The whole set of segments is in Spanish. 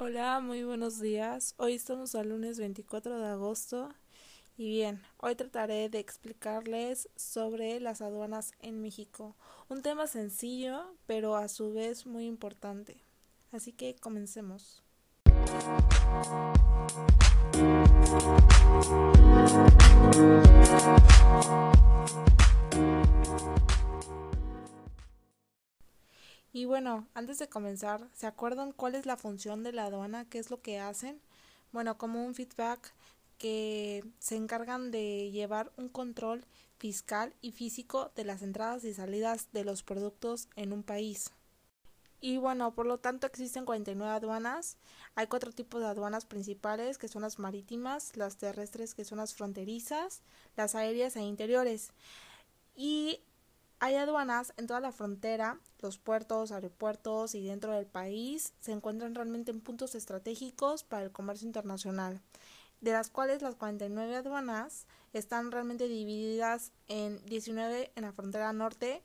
Hola, muy buenos días. Hoy estamos al lunes 24 de agosto y bien, hoy trataré de explicarles sobre las aduanas en México. Un tema sencillo, pero a su vez muy importante. Así que comencemos. Y bueno, antes de comenzar, ¿se acuerdan cuál es la función de la aduana? ¿Qué es lo que hacen? Bueno, como un feedback que se encargan de llevar un control fiscal y físico de las entradas y salidas de los productos en un país. Y bueno, por lo tanto existen 49 aduanas. Hay cuatro tipos de aduanas principales, que son las marítimas, las terrestres, que son las fronterizas, las aéreas e interiores. Y hay aduanas en toda la frontera, los puertos, aeropuertos y dentro del país se encuentran realmente en puntos estratégicos para el comercio internacional, de las cuales las 49 aduanas están realmente divididas en 19 en la frontera norte,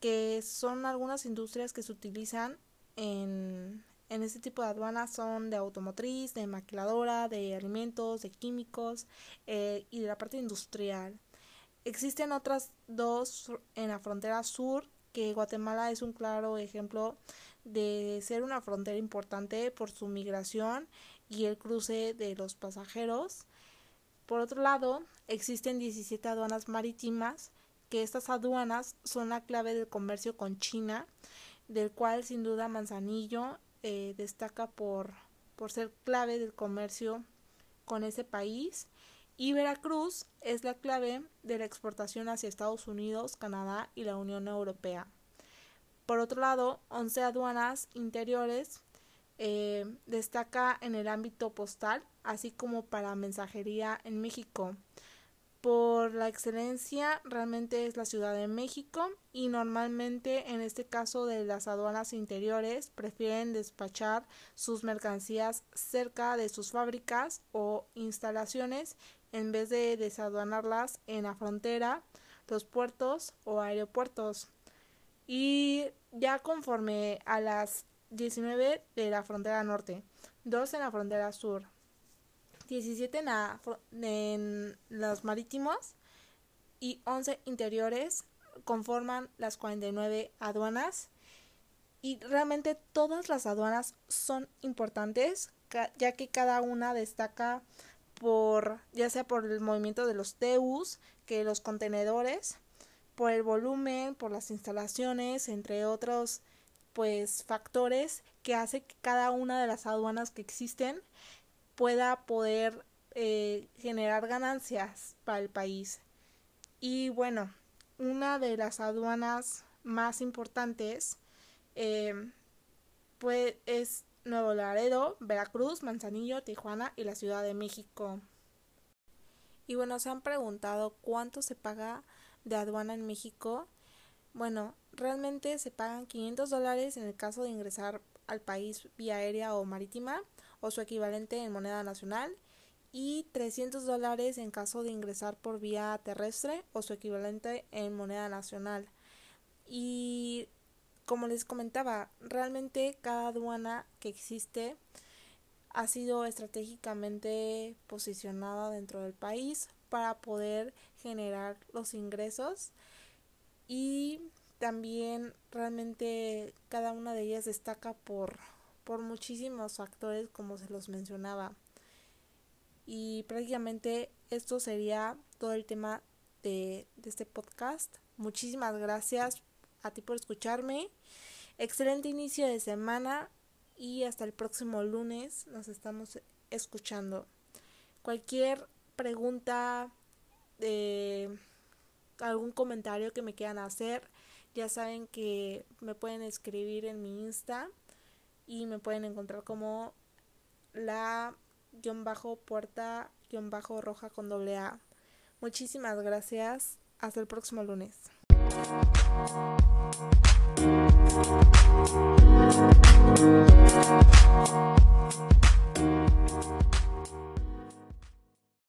que son algunas industrias que se utilizan en, en este tipo de aduanas, son de automotriz, de maquiladora, de alimentos, de químicos eh, y de la parte industrial. Existen otras dos en la frontera sur, que Guatemala es un claro ejemplo de ser una frontera importante por su migración y el cruce de los pasajeros. Por otro lado, existen 17 aduanas marítimas, que estas aduanas son la clave del comercio con China, del cual sin duda Manzanillo eh, destaca por, por ser clave del comercio con ese país y Veracruz es la clave de la exportación hacia Estados Unidos, Canadá y la Unión Europea. Por otro lado, 11 aduanas interiores eh, destaca en el ámbito postal, así como para mensajería en México. Por la excelencia, realmente es la Ciudad de México y normalmente en este caso de las aduanas interiores prefieren despachar sus mercancías cerca de sus fábricas o instalaciones en vez de desaduanarlas en la frontera, los puertos o aeropuertos. Y ya conforme a las 19 de la frontera norte, 2 en la frontera sur, 17 en, los marítimos y 11 interiores conforman las 49 aduanas. Y realmente todas las aduanas son importantes ya que cada una destaca por ya sea por el movimiento de los TEUs que los contenedores, por el volumen, por las instalaciones, entre otros pues factores que hace que cada una de las aduanas que existen pueda poder eh, generar ganancias para el país. Y bueno, una de las aduanas más importantes eh, pues es Nuevo Laredo, Veracruz, Manzanillo, Tijuana y la Ciudad de México. Y bueno, se han preguntado cuánto se paga de aduana en México. Bueno, realmente se pagan 500 dólares en el caso de ingresar al país vía aérea o marítima o su equivalente en moneda nacional y 300 dólares en caso de ingresar por vía terrestre o su equivalente en moneda nacional. Y como les comentaba, realmente cada aduana que existe ha sido estratégicamente posicionada dentro del país para poder generar los ingresos y también realmente cada una de ellas destaca por, por muchísimos factores como se los mencionaba y prácticamente esto sería todo el tema de, este podcast muchísimas gracias a ti por escucharme. Excelente inicio de semana y hasta el próximo lunes nos estamos escuchando. Cualquier pregunta, eh, algún comentario que me quieran hacer, ya saben que me pueden escribir en mi Insta y me pueden encontrar como la guion bajo puerta guion bajo roja con doble A. Muchísimas gracias. Hasta el próximo lunes.